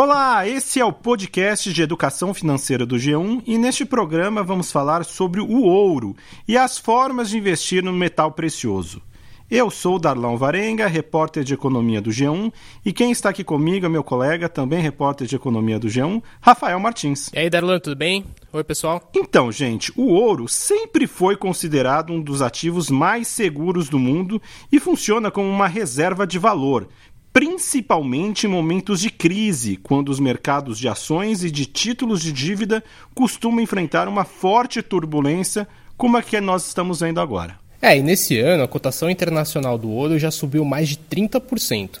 Olá, esse é o podcast de educação financeira do G1 e neste programa vamos falar sobre o ouro e as formas de investir no metal precioso. Eu sou Darlão Varenga, repórter de economia do G1, e quem está aqui comigo é meu colega, também repórter de economia do G1, Rafael Martins. E aí, Darlão, tudo bem? Oi, pessoal. Então, gente, o ouro sempre foi considerado um dos ativos mais seguros do mundo e funciona como uma reserva de valor, principalmente em momentos de crise, quando os mercados de ações e de títulos de dívida costumam enfrentar uma forte turbulência, como a que nós estamos vendo agora. É, e nesse ano a cotação internacional do ouro já subiu mais de 30%.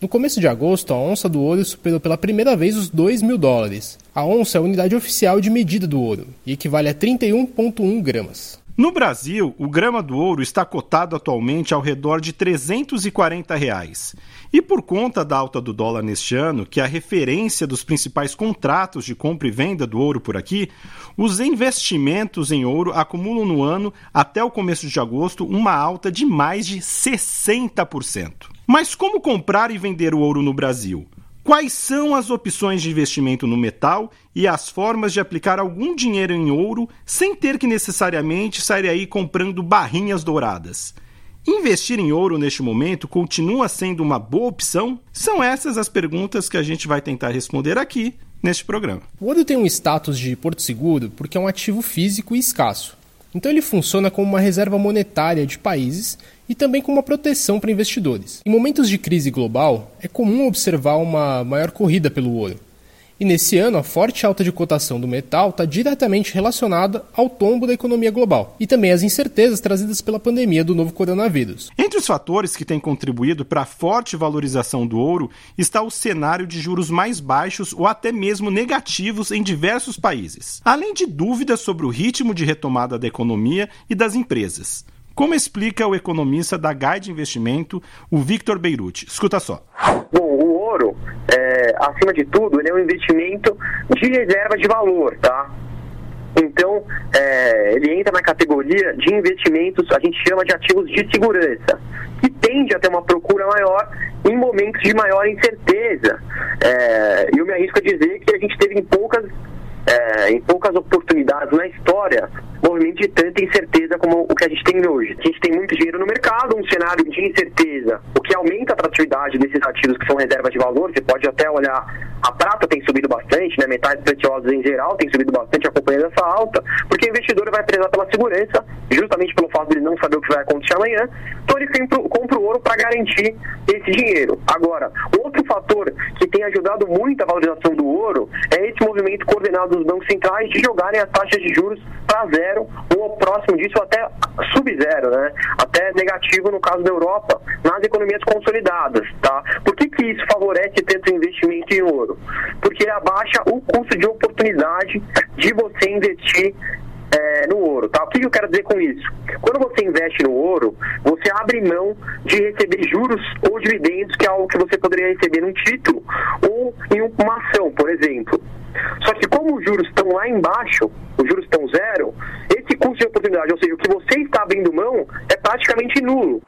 No começo de agosto, a onça do ouro superou pela primeira vez os 2 mil dólares. A onça é a unidade oficial de medida do ouro e equivale a 31,1 gramas. No Brasil, o grama do ouro está cotado atualmente ao redor de 340 reais. E por conta da alta do dólar neste ano, que é a referência dos principais contratos de compra e venda do ouro por aqui, os investimentos em ouro acumulam no ano, até o começo de agosto, uma alta de mais de 60%. Mas como comprar e vender o ouro no Brasil? Quais são as opções de investimento no metal e as formas de aplicar algum dinheiro em ouro sem ter que necessariamente sair aí comprando barrinhas douradas? Investir em ouro neste momento continua sendo uma boa opção? São essas as perguntas que a gente vai tentar responder aqui neste programa. O ouro tem um status de porto seguro porque é um ativo físico e escasso. Então ele funciona como uma reserva monetária de países e também como uma proteção para investidores. Em momentos de crise global, é comum observar uma maior corrida pelo ouro. E nesse ano, a forte alta de cotação do metal está diretamente relacionada ao tombo da economia global e também às incertezas trazidas pela pandemia do novo coronavírus. Entre os fatores que têm contribuído para a forte valorização do ouro está o cenário de juros mais baixos ou até mesmo negativos em diversos países, além de dúvidas sobre o ritmo de retomada da economia e das empresas. Como explica o economista da Guide Investimento, o Victor Beirute? Escuta só. Ouro, é, acima de tudo, ele é um investimento de reserva de valor, tá? Então, é, ele entra na categoria de investimentos, a gente chama de ativos de segurança, que tende a ter uma procura maior em momentos de maior incerteza. É, eu me arrisco a dizer que a gente teve em poucas, é, em poucas oportunidades na história movimento de tanta incerteza como o que a gente tem hoje. A gente tem muito dinheiro no mercado, um cenário de incerteza, o que aumenta a atratividade desses ativos que são reservas de valor. Você pode até olhar, a prata tem subido bastante, né? metais preciosos em geral tem subido bastante acompanhando essa alta, porque o investidor vai prezar pela segurança, justamente pelo fato de ele não saber o que vai acontecer amanhã. Então ele compra o ouro para garantir esse dinheiro. Agora, outro fator que tem ajudado muito a valorização do ouro é esse movimento coordenado dos bancos centrais de jogarem as taxas de juros para zero zero ou próximo disso até sub-zero, né? Até negativo no caso da Europa, nas economias consolidadas, tá? Por que, que isso favorece tanto investimento em ouro? Porque abaixa o custo de oportunidade de você investir é, no ouro, tá? O que eu quero dizer com isso? Quando você investe no ouro, você abre mão de receber juros ou dividendos, que é algo que você poderia receber num título ou em uma ação, por exemplo. Só que como os juros estão lá embaixo, os juros estão zero, custo de oportunidade, ou seja, o que você está abrindo mão, é praticamente nulo.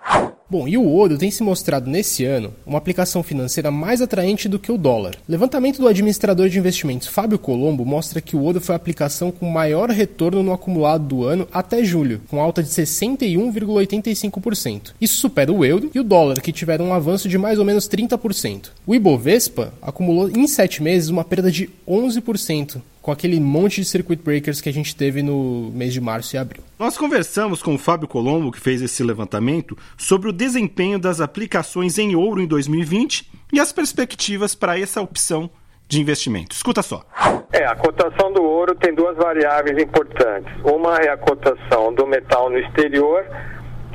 Bom, e o ouro tem se mostrado nesse ano uma aplicação financeira mais atraente do que o dólar. Levantamento do administrador de investimentos Fábio Colombo mostra que o ouro foi a aplicação com maior retorno no acumulado do ano até julho, com alta de 61,85%. Isso supera o euro e o dólar, que tiveram um avanço de mais ou menos 30%. O Ibovespa acumulou em 7 meses uma perda de 11%, com aquele monte de circuit breakers que a gente teve no mês de março e abril. Nós conversamos com o Fábio Colombo, que fez esse levantamento, sobre o desempenho das aplicações em ouro em 2020 e as perspectivas para essa opção de investimento. Escuta só. É, a cotação do ouro tem duas variáveis importantes. Uma é a cotação do metal no exterior,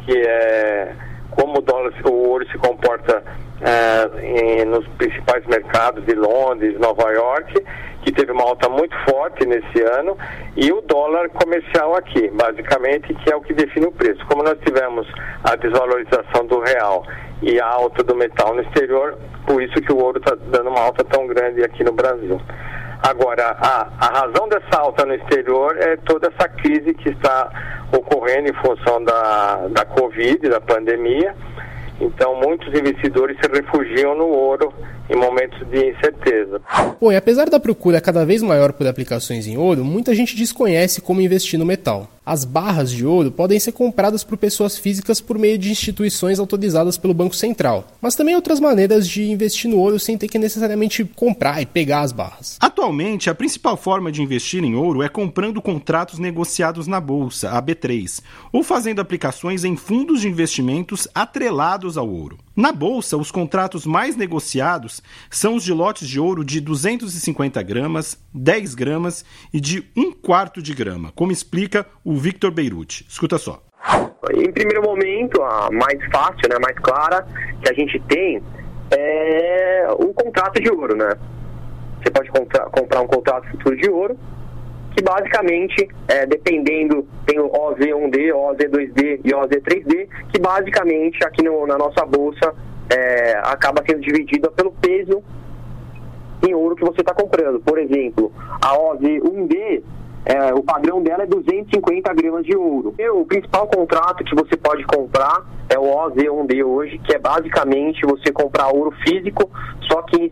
que é como o, dólar, o ouro se comporta é, em, nos principais mercados de Londres, Nova York, que teve uma alta muito forte nesse ano, e o dólar comercial aqui, basicamente, que é o que define o preço. Como nós tivemos a desvalorização do real e a alta do metal no exterior, por isso que o ouro está dando uma alta tão grande aqui no Brasil. Agora, a, a razão dessa alta no exterior é toda essa crise que está ocorrendo em função da, da Covid, da pandemia, Então, muitos investidores se refugiam no ouro em momentos de incerteza. Bom, e apesar da procura cada vez maior por aplicações em ouro, muita gente desconhece como investir no metal. As barras de ouro podem ser compradas por pessoas físicas por meio de instituições autorizadas pelo Banco Central, mas também outras maneiras de investir no ouro sem ter que necessariamente comprar e pegar as barras. Atualmente, a principal forma de investir em ouro é comprando contratos negociados na bolsa, a B3, ou fazendo aplicações em fundos de investimentos atrelados ao ouro. Na bolsa, os contratos mais negociados são os de lotes de ouro de 250 gramas, 10 gramas e de 1 quarto de grama, como explica o Victor Beirute. Escuta só. Em primeiro momento, a mais fácil, né, mais clara que a gente tem é o contrato de ouro, né? Você pode comprar um contrato futuro de ouro que basicamente, é, dependendo, tem o OZ1D, OZ2D e OZ3D, que basicamente aqui no, na nossa bolsa é, acaba sendo dividida pelo peso em ouro que você está comprando. Por exemplo, a OZ1D é, o padrão dela é 250 gramas de ouro. O principal contrato que você pode comprar é o OZ1D hoje, que é basicamente você comprar ouro físico, só que em,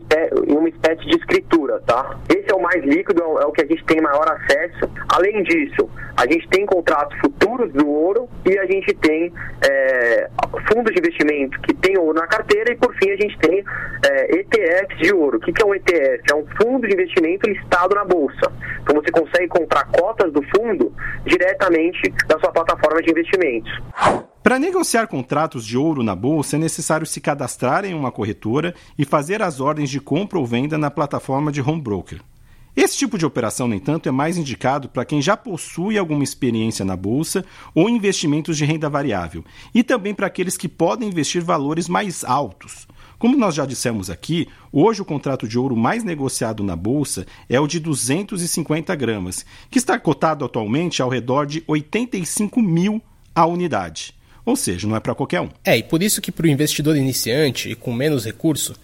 uma espécie de escritura, tá? Esse é o mais líquido, é o que a gente tem maior acesso. Além disso, a gente tem contratos futuros do ouro e a gente tem é, fundos de investimento que tem ouro na carteira e por fim a gente tem é, ETFs de ouro. O que, que é um ETF? É um fundo de investimento listado na bolsa. Então você consegue comprar cotas do fundo diretamente da sua plataforma de investimentos. Para negociar contratos de ouro na bolsa, é necessário se cadastrar em uma corretora e fazer as ordens de compra ou venda na plataforma de home broker. Esse tipo de operação, no entanto, é mais indicado para quem já possui alguma experiência na bolsa ou investimentos de renda variável, e também para aqueles que podem investir valores mais altos. Como nós já dissemos aqui, hoje o contrato de ouro mais negociado na bolsa é o de 250 gramas, que está cotado atualmente ao redor de 85 mil a unidade. Ou seja, não é para qualquer um. É, e por isso que para o investidor iniciante e com menos recurso,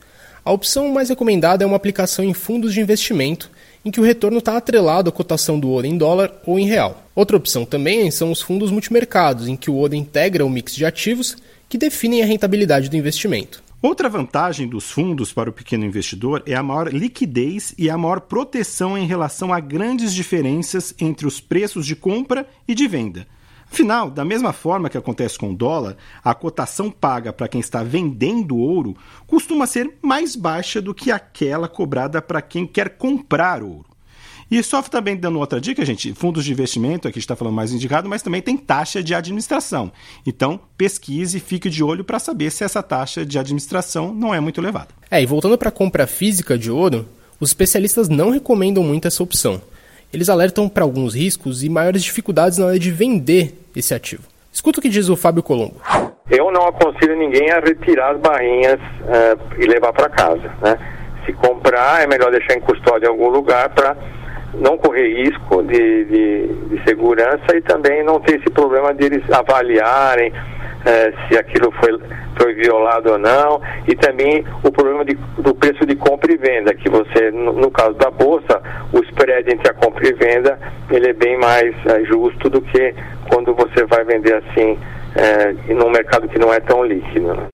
a opção mais recomendada é uma aplicação em fundos de investimento, em que o retorno está atrelado à cotação do ouro em dólar ou em real. Outra opção também são os fundos multimercados, em que o ouro integra o mix de ativos que definem a rentabilidade do investimento. Outra vantagem dos fundos para o pequeno investidor é a maior liquidez e a maior proteção em relação a grandes diferenças entre os preços de compra e de venda. Afinal, da mesma forma que acontece com o dólar, a cotação paga para quem está vendendo ouro costuma ser mais baixa do que aquela cobrada para quem quer comprar ouro. E só também dando outra dica, gente, fundos de investimento, aqui está falando mais indicado, mas também tem taxa de administração. Então, pesquise e fique de olho para saber se essa taxa de administração não é muito elevada. É, e voltando para a compra física de ouro, os especialistas não recomendam muito essa opção. Eles alertam para alguns riscos e maiores dificuldades na hora de vender esse ativo. Escuta o que diz o Fábio Colombo. Eu não aconselho ninguém a retirar as barrinhas uh, e levar para casa. Né? Se comprar, é melhor deixar em custódia em algum lugar para não correr risco de, de, de, segurança e também não ter esse problema de eles avaliarem é, se aquilo foi, foi violado ou não e também o problema de, do preço de compra e venda que você no, no, caso da bolsa o spread entre a compra e venda ele é bem mais é, justo do que quando você vai vender assim é, num mercado que não é tão líquido. Né?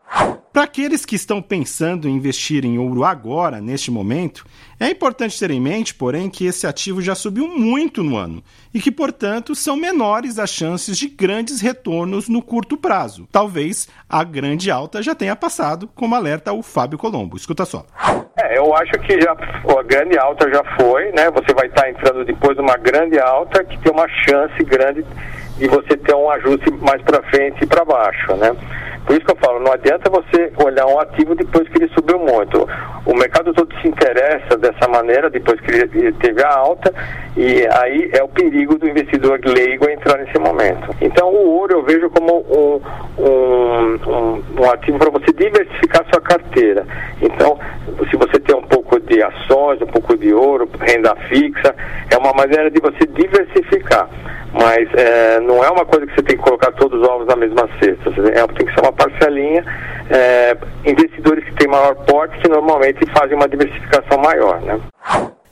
Para aqueles que estão pensando em investir em ouro agora, neste momento, é importante ter em mente, porém, que esse ativo já subiu muito no ano e que, portanto, são menores as chances de grandes retornos no curto prazo. Talvez a grande alta já tenha passado, como alerta o Fábio Colombo. Escuta só. É, eu acho que já a grande alta já foi, né? Você vai estar entrando depois de uma grande alta que tem uma chance grande de você ter um ajuste mais para frente e para baixo, né? Por isso que eu falo, não adianta você olhar um ativo depois que ele subiu muito. O mercado todo se interessa dessa maneira depois que ele teve a alta e aí é o perigo do investidor leigo entrar nesse momento. Então o ouro eu vejo como um, um, um, um ativo para você diversificar sua carteira. Então, se você tem um pouco de ações, um pouco de ouro, renda fixa, é uma maneira de você diversificar mas é, não é uma coisa que você tem que colocar todos os ovos na mesma cesta. É, tem que ser uma parcelinha. É, investidores que têm maior porte que normalmente fazem uma diversificação maior, né?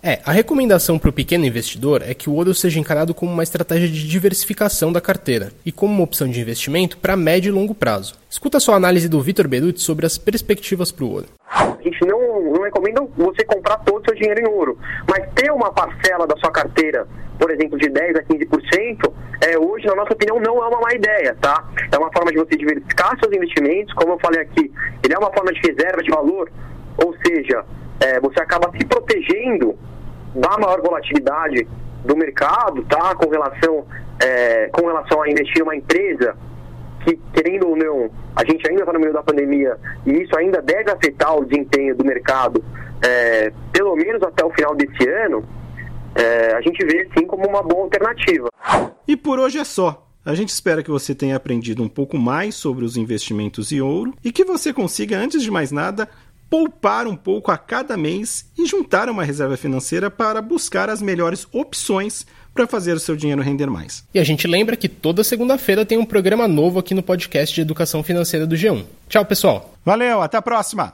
É, a recomendação para o pequeno investidor é que o ouro seja encarado como uma estratégia de diversificação da carteira e como uma opção de investimento para médio e longo prazo. Escuta só a análise do Vitor Beruti sobre as perspectivas para o ouro. A gente não, não recomenda você comprar dinheiro em ouro, mas ter uma parcela da sua carteira, por exemplo, de 10% a 15%, é, hoje, na nossa opinião, não é uma má ideia, tá? É uma forma de você diversificar seus investimentos, como eu falei aqui, ele é uma forma de reserva de valor, ou seja, é, você acaba se protegendo da maior volatilidade do mercado, tá? Com relação, é, com relação a investir em uma empresa que, querendo ou não, a gente ainda está no meio da pandemia e isso ainda deve afetar o desempenho do mercado, é, pelo menos até o final desse ano, é, a gente vê sim como uma boa alternativa. E por hoje é só. A gente espera que você tenha aprendido um pouco mais sobre os investimentos em ouro e que você consiga, antes de mais nada, poupar um pouco a cada mês e juntar uma reserva financeira para buscar as melhores opções para fazer o seu dinheiro render mais. E a gente lembra que toda segunda-feira tem um programa novo aqui no podcast de Educação Financeira do G1. Tchau, pessoal. Valeu, até a próxima.